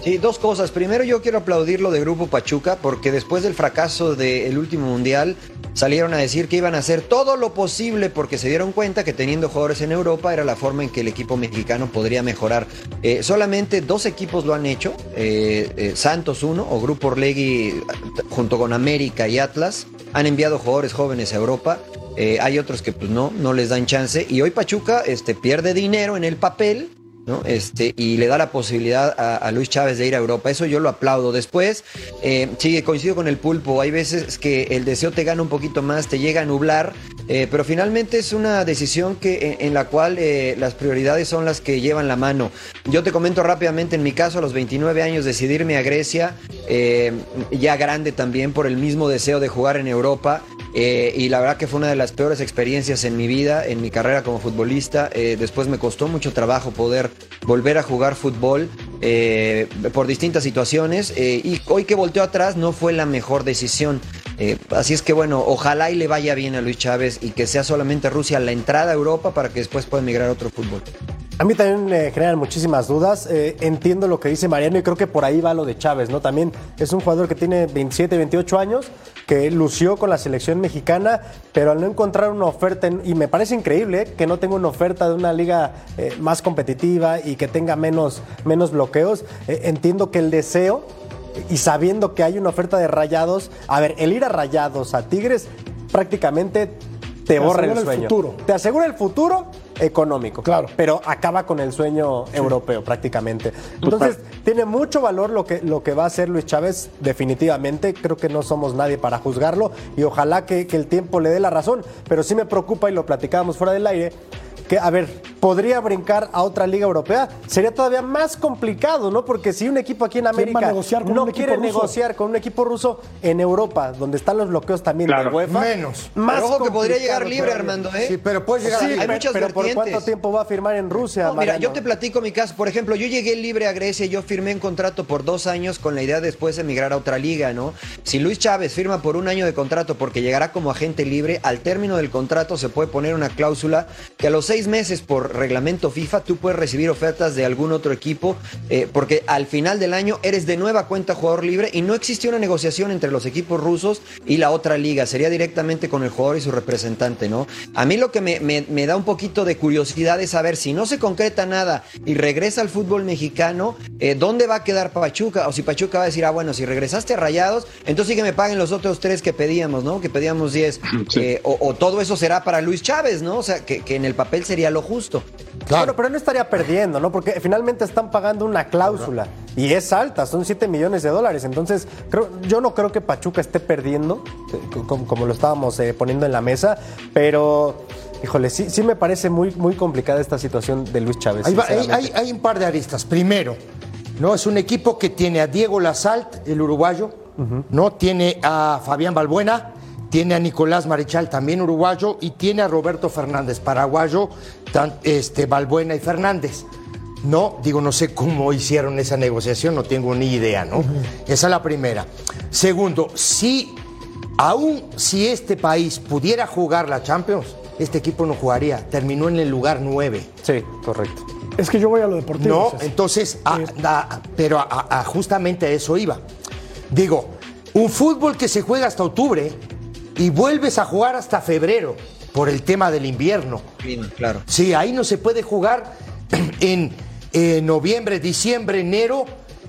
Sí, dos cosas. Primero yo quiero aplaudir lo de Grupo Pachuca porque después del fracaso del último mundial salieron a decir que iban a hacer todo lo posible porque se dieron cuenta que teniendo jugadores en Europa era la forma en que el equipo mexicano podría mejorar. Eh, solamente dos equipos lo han hecho, eh, eh, Santos uno o Grupo Orlegui junto con América y Atlas han enviado jugadores jóvenes a Europa. hay otros que pues no, no les dan chance y hoy Pachuca este, pierde dinero en el papel este, y le da la posibilidad a, Luis Chávez de ir a Europa. Eso yo lo aplaudo. Después, eh, sí, coincido con el pulpo. Hay veces que el deseo te gana un poquito más, te llega a nublar, eh, pero finalmente es una decisión que, en, la cual eh, las prioridades son las que llevan la mano. Yo te comento rápidamente, en mi caso, a los 29 años, decidirme a Grecia, ya grande también, por el mismo deseo de jugar en Europa. Y la verdad que fue una de las peores experiencias en mi vida, en mi carrera como futbolista. después me costó mucho trabajo poder volver a jugar fútbol eh, por distintas situaciones eh, y hoy que volteó atrás no fue la mejor decisión. Eh, así es que bueno, ojalá y le vaya bien a Luis Chávez y que sea solamente Rusia la entrada a Europa para que después pueda migrar a otro fútbol. A mí también me generan muchísimas dudas. entiendo lo que dice Mariano y creo que por ahí va lo de Chávez, ¿no? También es un jugador que tiene 27, 28 años, que lució con la selección mexicana, pero al no encontrar una oferta, y me parece increíble que no tenga una oferta de una liga más competitiva y que tenga menos, menos bloqueos, entiendo que el deseo y sabiendo que hay una oferta de rayados, a ver, el ir a rayados a Tigres prácticamente te, borra el sueño. futuro. Te asegura el futuro económico. Claro. Pero acaba con el sueño europeo prácticamente. Entonces, tiene mucho valor lo que, lo que va a hacer Luis Chávez, definitivamente. Creo que no somos nadie para juzgarlo y ojalá que, que el tiempo le dé la razón. Pero sí me preocupa, y lo platicábamos fuera del aire, que, a ver, podría brincar a otra liga europea, sería todavía más complicado, ¿no? Porque si un equipo aquí en América no quiere negociar con un equipo ruso en Europa, donde están los bloqueos también de UEFA, menos. Más pero ojo que podría llegar libre, Armando, ¿eh? Sí, pero puede llegar sí, Hay muchas pero por siguientes. ¿cuánto tiempo va a firmar en Rusia? No, mira, yo te platico mi caso. Por ejemplo, yo llegué libre a Grecia y yo firmé un contrato por dos años con la idea de después emigrar a otra liga, ¿no? Si Luis Chávez firma por un año de contrato porque llegará como agente libre, al término del contrato se puede poner una cláusula que a los seis meses por reglamento FIFA tú puedes recibir ofertas de algún otro equipo eh, porque al final del año eres de nueva cuenta jugador libre y no existe una negociación entre los equipos rusos y la otra liga. Sería directamente con el jugador y su representante, ¿no? A mí lo que me, me- me da un poquito de curiosidad es saber si no se concreta nada y regresa al fútbol mexicano, eh, ¿dónde va a quedar Pachuca? O si Pachuca va a decir, ah, bueno, si regresaste a Rayados, entonces sí que me paguen los otros tres que pedíamos, ¿no? Que pedíamos 10. Eh, o, o todo eso será para Luis Chávez, ¿no? O sea, que, que en el papel sería lo justo. Bueno, pero él no estaría perdiendo, ¿no? Porque finalmente están pagando una cláusula y es alta, son 7 millones de dólares. Entonces, creo, yo no creo que Pachuca esté perdiendo, eh, como, como lo estábamos eh, poniendo en la mesa, pero, híjole, sí, sí me parece muy, muy complicada esta situación de Luis Chávez. Hay un par de aristas. Primero, ¿no? Es un equipo que tiene a Diego Lazalt, el uruguayo, ¿no? Tiene a Fabián Balbuena, tiene a Nicolás Marichal, también uruguayo, y tiene a Roberto Fernández, paraguayo, tan- este, Balbuena y Fernández. No, digo, no sé cómo hicieron esa negociación, no tengo ni idea, ¿no? Esa es la primera. Segundo, si aún si este país pudiera jugar la Champions, este equipo no jugaría, terminó en el lugar 9. Sí, correcto. Es que yo voy a lo deportivo. No, entonces, a- a- pero a- a- justamente a eso iba. Digo, un fútbol que se juega hasta octubre y vuelves a jugar hasta febrero por el tema del invierno. Claro. Sí, ahí no se puede jugar en, eh, noviembre, diciembre, enero,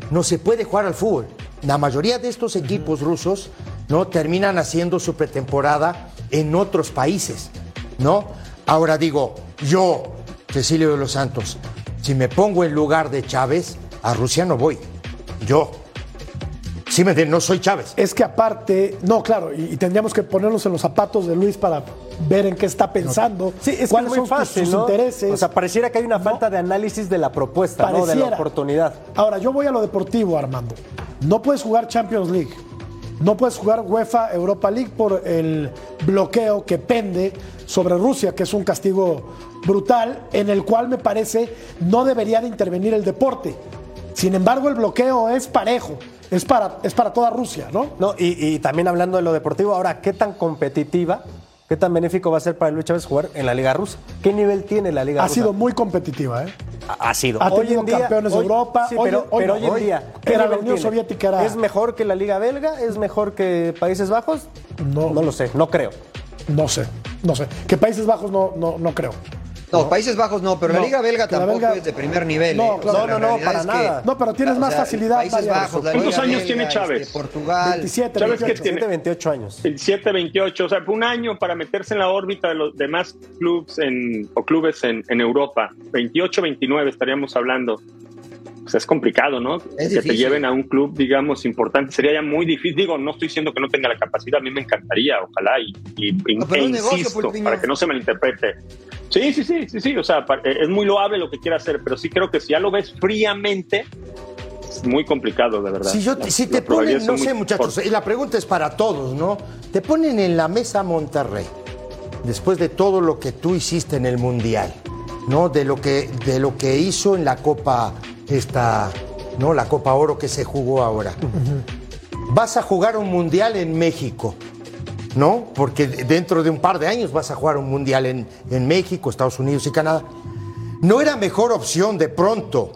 no se puede jugar al fútbol. La mayoría de estos equipos rusos no terminan haciendo su pretemporada en otros países, ¿no? Ahora digo, yo, Cecilio de los Santos, si me pongo en lugar de Chávez, a Rusia no voy. Yo. Sí, me no soy Chávez. Es que aparte, no, claro, y, y tendríamos que ponernos en los zapatos de Luis para ver en qué está pensando, Sí, es que es cuáles muy son sus- fácil, sus ¿no? intereses. O sea, pareciera que hay una falta de análisis de la propuesta, ¿no? De la oportunidad. Ahora, yo voy a lo deportivo, Armando. No puedes jugar Champions League. No puedes jugar UEFA Europa League por el bloqueo que pende sobre Rusia, que es un castigo brutal, en el cual me parece no debería de intervenir el deporte. Sin embargo, el bloqueo es parejo, es para, es para toda Rusia, ¿no? No, y, y también hablando de lo deportivo, ahora, ¿qué tan competitiva, qué tan benéfico va a ser para Luis Chávez jugar en la Liga Rusa? ¿Qué nivel tiene la Liga Ha Rusa? sido muy competitiva, ¿eh? Ha sido. Ha tenido campeones de Europa. Sí, Hoy- pero, hoy pero hoy en hoy día. ¿qué era la Unión tiene? Soviética, era- ¿Es mejor que la Liga Belga? ¿Es mejor que Países Bajos? No. No lo sé, no creo. No sé, no sé. Que Países Bajos no, no, no creo. No, Países Bajos no, pero No, la Liga Belga tampoco belga- es de primer nivel. No, ¿eh? O claro. sea, No, no, realidad para es que- nada. No, pero tienes más facilidad, Países. Bajos, la ¿Cuántos Liga años belga, tiene Chávez? este, Portugal. 27, ¿Sabes qué 28. tiene? 7, 28 años. El 7-28, o sea, fue un año para meterse en la órbita de los demás clubes en, o clubes en, en Europa. 28-29 estaríamos hablando. Sea, es complicado, ¿no? que te lleven a un club, digamos, importante. Sería ya muy difícil. Digo, no estoy diciendo que no tenga la capacidad, a mí me encantaría, ojalá, y, y- No, e insisto, Pulpiño. para que no se malinterprete. Sí, sí, sí, sí, sí, o sea, eh, es muy loable lo que quiera hacer, pero sí creo que si ya lo ves fríamente, es muy complicado, de verdad. Si, yo, Las- si te ponen, no sé muchachos, y la pregunta es para todos, ¿no? Te ponen en la mesa Monterrey, después de todo lo que tú hiciste en el Mundial, ¿no? De lo que, de lo que hizo en la Copa, esta, ¿no? La Copa Oro que se jugó ahora. Vas a jugar un Mundial en México, ¿no? Porque dentro de un par de años vas a jugar un Mundial en, en México, Estados Unidos y Canadá. ¿No era mejor opción de pronto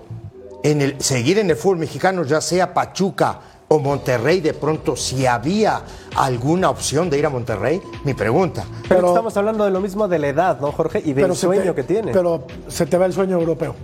en el, seguir en el fútbol mexicano, ya sea Pachuca o Monterrey, de pronto, si había alguna opción de ir a Monterrey? Mi pregunta. Pero, Pero- estamos hablando de lo mismo de la edad, ¿no, Jorge? Y del sueño te- que tiene. Pero se te va el sueño europeo.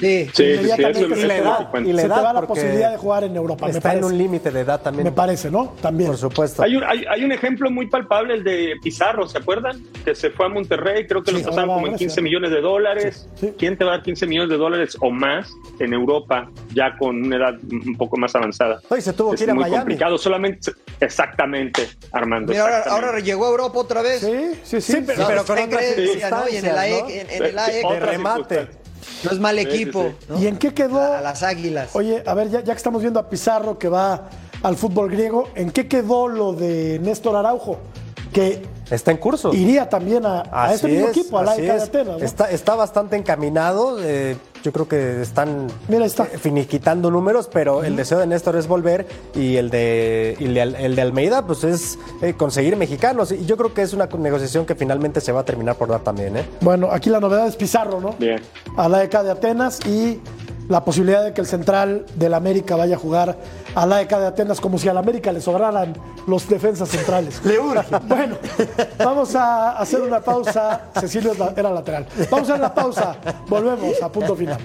Sí. Sí, sí, se cuenta. y la se te edad va la posibilidad de jugar en Europa. me Está en parece. un límite de edad también. Me parece, ¿no? También. Por supuesto. Hay un, hay, hay un ejemplo muy palpable, el de Pizarro, ¿se acuerdan? Que se fue a Monterrey, creo que Sí, lo pasaron ahora como en Grecia. 15 millones de dólares. Sí, sí. ¿Quién te va a dar 15 millones de dólares o más en Europa, ya con una edad un poco más avanzada? Hoy se tuvo es que ir a muy Miami. complicado, solamente, exactamente, Armando. Mira, ahora, exactamente. ahora llegó a Europa otra vez. Sí, sí, sí. Sí, pero, pero con en Grecia, ¿no? Y en el ¿no? en, en el. Otra de remate. No es mal Sí, sí, equipo. sí. ¿no? ¿Y en qué quedó? A las águilas. Oye, a ver, ya, ya que estamos viendo a Pizarro que va al fútbol griego, ¿en qué quedó lo de Néstor Araujo? Que Está en curso. Iría también a, a este mismo es, equipo, a la de es. Atenas. ¿no? Está, está bastante encaminado. eh, yo creo que están Mira, está. eh, finiquitando números, pero el deseo de Néstor es volver y el de, y el de, el de Almeida pues es eh, conseguir mexicanos. Y yo creo que es una negociación que finalmente se va a terminar por dar también. ¿eh? Bueno, aquí la novedad es Pizarro, ¿no? Bien. A la ECA de Atenas y la posibilidad de que el central del América vaya a jugar a la ECA de Atenas como si al América le sobraran los defensas centrales. Le urge. Bueno, vamos a hacer una pausa. Cecilio era lateral. Vamos a hacer la pausa. Volvemos a punto final.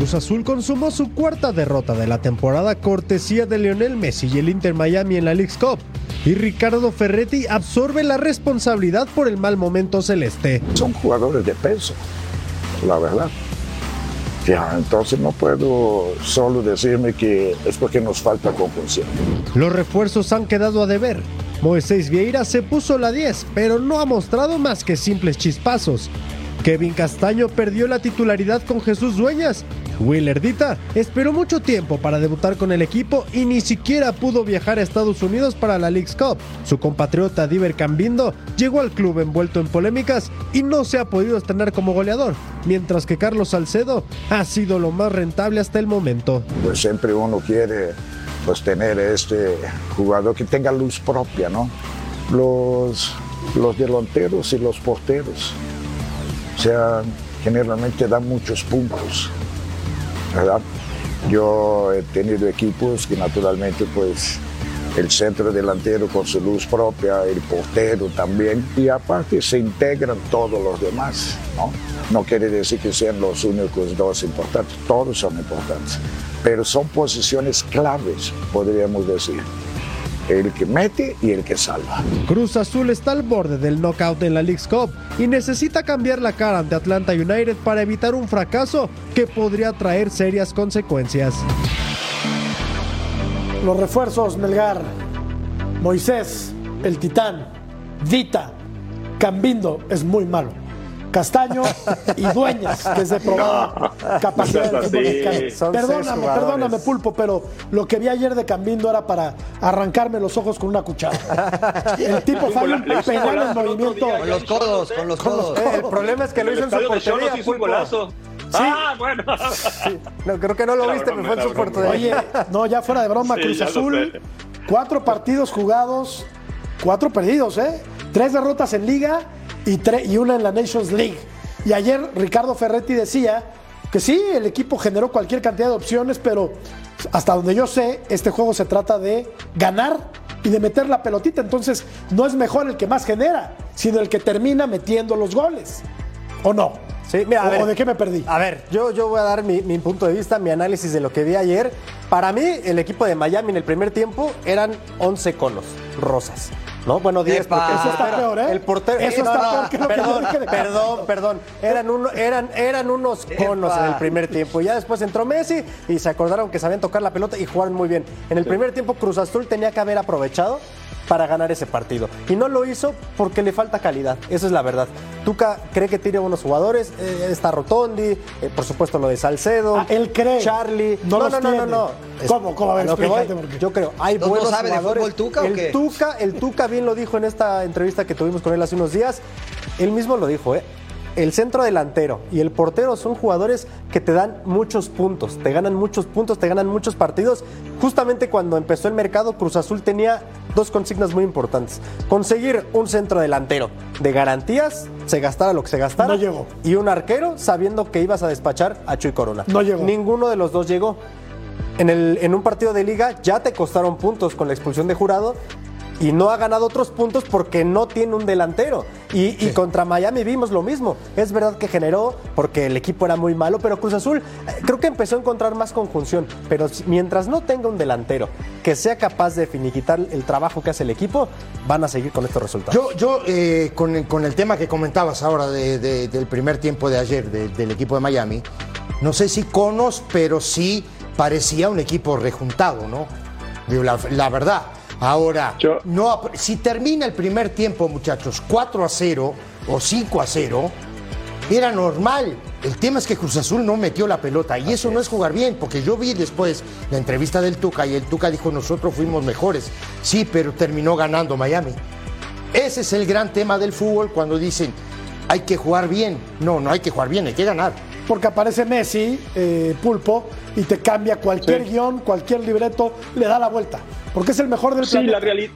Cruz Azul consumó su cuarta derrota de la temporada cortesía de Lionel Messi y el Inter Miami en la League's Cup. Y Ricardo Ferretti absorbe la responsabilidad por el mal momento celeste. Son jugadores de peso, la verdad. Ya, entonces no puedo solo decirme que es porque nos falta conjunción. Los refuerzos han quedado a deber. Moisés Vieira se puso la 10, pero no ha mostrado más que simples chispazos. Kevin Castaño perdió la titularidad con Jesús Dueñas. Willerdita esperó mucho tiempo para debutar con el equipo y ni siquiera pudo viajar a Estados Unidos para la League's Cup. Su compatriota Diver Cambindo llegó al club envuelto en polémicas y no se ha podido estrenar como goleador, mientras que Carlos Salcedo ha sido lo más rentable hasta el momento. Pues siempre uno quiere pues, tener este jugador que tenga luz propia, ¿no? Los, los delanteros y los porteros, o sea, generalmente dan muchos puntos, ¿verdad? Yo he tenido equipos que naturalmente pues el centro delantero con su luz propia, el portero también, y aparte se integran todos los demás, ¿no? No quiere decir que sean los únicos dos importantes, todos son importantes, pero son posiciones claves, podríamos decir. El que mete y el que salva. Cruz Azul está al borde del knockout en la League's Cup y necesita cambiar la cara ante Atlanta United para evitar un fracaso que podría traer serias consecuencias. Los refuerzos, Melgar, Moisés, el Titán, Vita, Cambindo es muy malo. Castaño y Dueñas, que es de probada capacidad no del fútbol Perdóname, perdóname, Pulpo, pero lo que vi ayer de Cambindo era para arrancarme los ojos con una cuchara. El tipo gola- un penal en movimiento. día. Con los codos, con los codos. Eh, el problema es que lo hizo en su de portería. hizo un Pulpo. golazo. Ah, bueno. No, creo que no lo viste, broma, me fue en su broma. portería. Oye, no, ya fuera de broma, Sí, Cruz Azul, cuatro partidos jugados, cuatro perdidos, ¿eh? Tres derrotas en Liga y, y una en la Nations League. Y ayer Ricardo Ferretti decía que sí, el equipo generó cualquier cantidad de opciones, pero hasta donde yo sé, este juego se trata de ganar y de meter la pelotita. Entonces, no es mejor el que más genera, sino el que termina metiendo los goles. ¿O no? Sí, mira, a ¿O- ver. ¿O de qué me perdí? A ver, yo, yo voy a dar mi, mi punto de vista, mi análisis de lo que vi ayer. Para mí, el equipo de Miami en el primer tiempo eran 11 conos rosas. ¿No? Bueno, 10 Epa. porque Eso está peor, ¿eh? El portero. Eso no, está no, peor que lo que yo perdón, dije perdón, perdón. Eran, uno- eran, eran unos conos Epa. en el primer tiempo. Y ya después entró Messi y se acordaron que sabían tocar la pelota y jugaron muy bien. En el primer tiempo, Cruz Azul tenía que haber aprovechado para ganar ese partido. Y no lo hizo porque le falta calidad. Esa es la verdad. Tuca cree que tiene buenos jugadores. eh, está Rotondi, eh, por supuesto lo de Salcedo. Ah, él cree. Charlie. No No, los no, no, no, tiene. no. ¿Cómo? ¿Cómo? A ver, lo que voy, explícate por qué. Yo creo, hay ¿No- no buenos sabe de jugadores. fútbol Tuca o el qué? Tuca, el Tuca bien lo dijo en esta entrevista que tuvimos con él hace unos días. Él mismo lo dijo, ¿eh? El centro delantero y el portero son jugadores que te dan muchos puntos, te ganan muchos puntos, te ganan muchos partidos. Justamente cuando empezó el mercado, Cruz Azul tenía dos consignas muy importantes. Conseguir un centro delantero de garantías, se gastara lo que se gastara. No llegó. Y un arquero sabiendo que ibas a despachar a Chuy Corona. No llegó. Ninguno de los dos llegó. En, el, en un partido de liga ya te costaron puntos con la expulsión de jurado y no ha ganado otros puntos porque no tiene un delantero. Y, y contra Miami vimos lo mismo. Es verdad que generó porque el equipo era muy malo, pero Cruz Azul eh, creo que empezó a encontrar más conjunción. Pero mientras no tenga un delantero que sea capaz de finiquitar el trabajo que hace el equipo, van a seguir con estos resultados. Yo, yo eh, con, el- con el tema que comentabas ahora de- de- del primer tiempo de ayer de- del equipo de Miami, no sé si conos, pero sí parecía un equipo rejuntado, ¿no? Digo, la, la verdad. Ahora, no, si termina el primer tiempo, muchachos, 4 a 0 o 5 a 0, era normal. El tema es que Cruz Azul no metió la pelota y eso no es jugar bien, porque yo vi después la entrevista del Tuca y el Tuca dijo nosotros fuimos mejores. Sí, pero terminó ganando Miami. Ese es el gran tema del fútbol cuando dicen hay que jugar bien. No, no hay que jugar bien, hay que ganar. Porque aparece Messi, eh, Pulpo, y te cambia cualquier Sí. guion, cualquier libreto, le da la vuelta. Porque es el mejor del Sí, planeta. la realidad.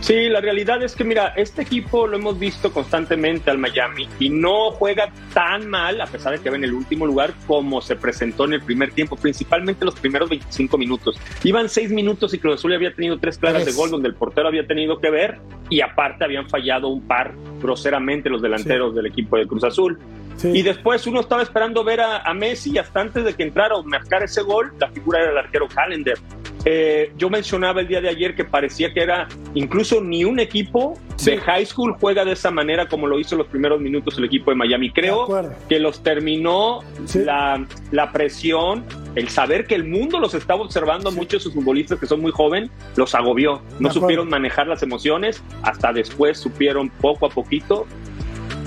Sí, la realidad es que, mira, este equipo lo hemos visto constantemente al Miami y no juega tan mal, a pesar de que va en el último lugar, como se presentó en el primer tiempo, principalmente los primeros 25 minutos. Iban seis minutos y Cruz Azul había tenido tres claras de gol donde el portero había tenido que ver y aparte habían fallado un par groseramente los delanteros del equipo de Cruz Azul. Y después uno estaba esperando ver a, a Messi y hasta antes de que entrara o marcar ese gol, la figura era el arquero Callender. Eh, yo mencionaba el día de ayer que parecía que era incluso ni un equipo de high school juega de esa manera como lo hizo los primeros minutos el equipo de Miami. Creo que los terminó la, la presión, el saber que el mundo los estaba observando, muchos de sus futbolistas que son muy jóvenes, los agobió. No supieron manejar las emociones, hasta después supieron poco a poquito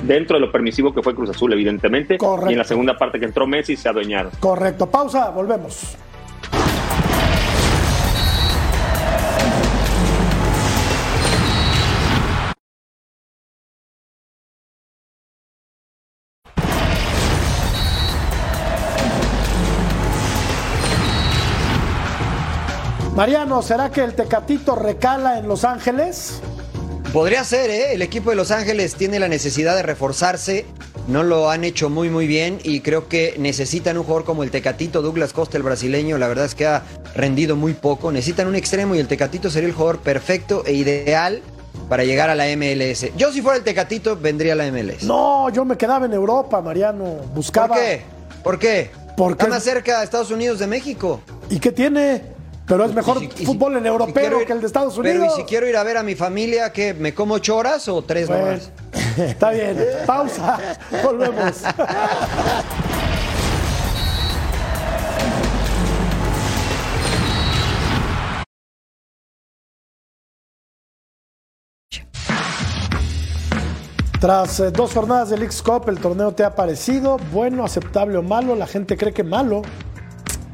dentro de lo permisivo que fue Cruz Azul, evidentemente. Y en la segunda parte que entró Messi se adueñaron. Correcto. Pausa, volvemos. Mariano, ¿será que el Tecatito recala en Los Ángeles? Podría ser, ¿eh? El equipo de Los Ángeles tiene la necesidad de reforzarse. No lo han hecho muy, muy bien. Y creo que necesitan un jugador como el Tecatito, Douglas Costa, el brasileño. La verdad es que ha rendido muy poco. Necesitan un extremo y el Tecatito sería el jugador perfecto e ideal para llegar a la MLS. Yo, si fuera el Tecatito, vendría a la MLS. No, yo me quedaba en Europa, Mariano. Buscaba. ¿Por qué? ¿Por qué? Porque Está más cerca de Estados Unidos de México. ¿Y qué tiene? Pero es mejor fútbol en europeo que el de Estados Pero Unidos. y si quiero ir a ver a mi familia, ¿qué? ¿Me como ocho horas o tres Bueno, horas? Está bien. Pausa. Volvemos. Tras eh, dos jornadas del X Cup, ¿el torneo te ha parecido bueno, aceptable o malo? La gente cree que malo.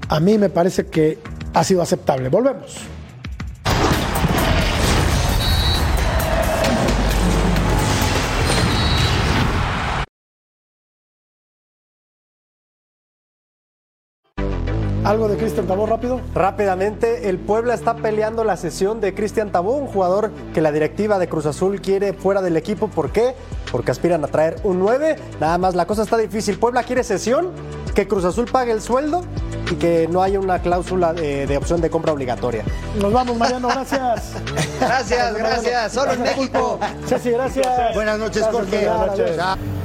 A mí me parece que ha sido aceptable. Volvemos. ¿Algo de Cristian Tabó rápido? Rápidamente, el Puebla está peleando la sesión de Cristian Tabó, un jugador que la directiva de Cruz Azul quiere fuera del equipo. ¿Por qué? Porque aspiran a traer un 9. Nada más, la cosa está difícil. Puebla quiere sesión, que Cruz Azul pague el sueldo y que no haya una cláusula de, de opción de compra obligatoria. Nos vamos, Mariano, gracias. Gracias, gracias. Solo en México. Ceci, gracias. Buenas noches, Gracias, Jorge. Buenas noches.